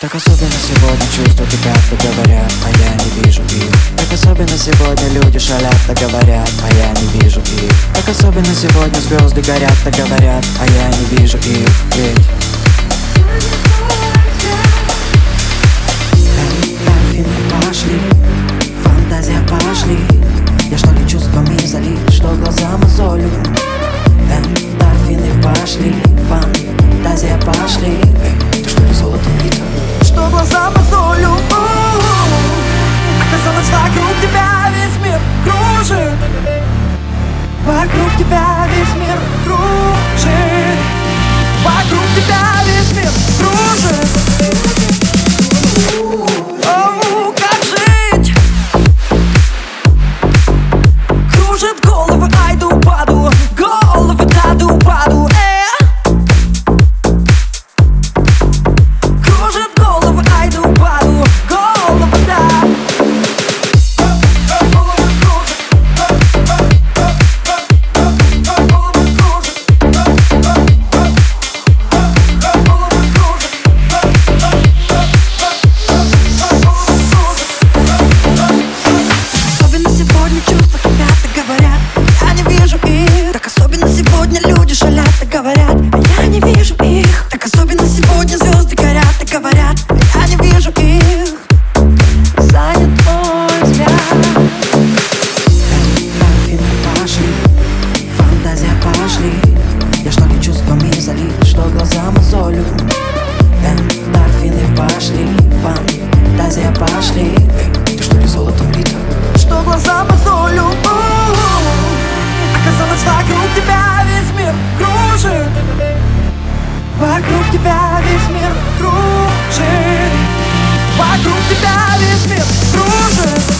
Так особенно сегодня чувства кипят, так говорят, а я не вижу их. Так особенно сегодня люди шалят, так говорят, а я не вижу их. Так особенно сегодня звезды горят, так говорят, а я не вижу их Вокруг тебя. нашли Я что ли чувствами залит, что глаза мозолю Эндорфины пошли, фантазия пошли. Эй, ты что ли золотом бита? Что глаза мозолю Оказалось вокруг тебя весь мир кружит. Вокруг тебя весь мир кружит. Вокруг тебя весь мир кружит.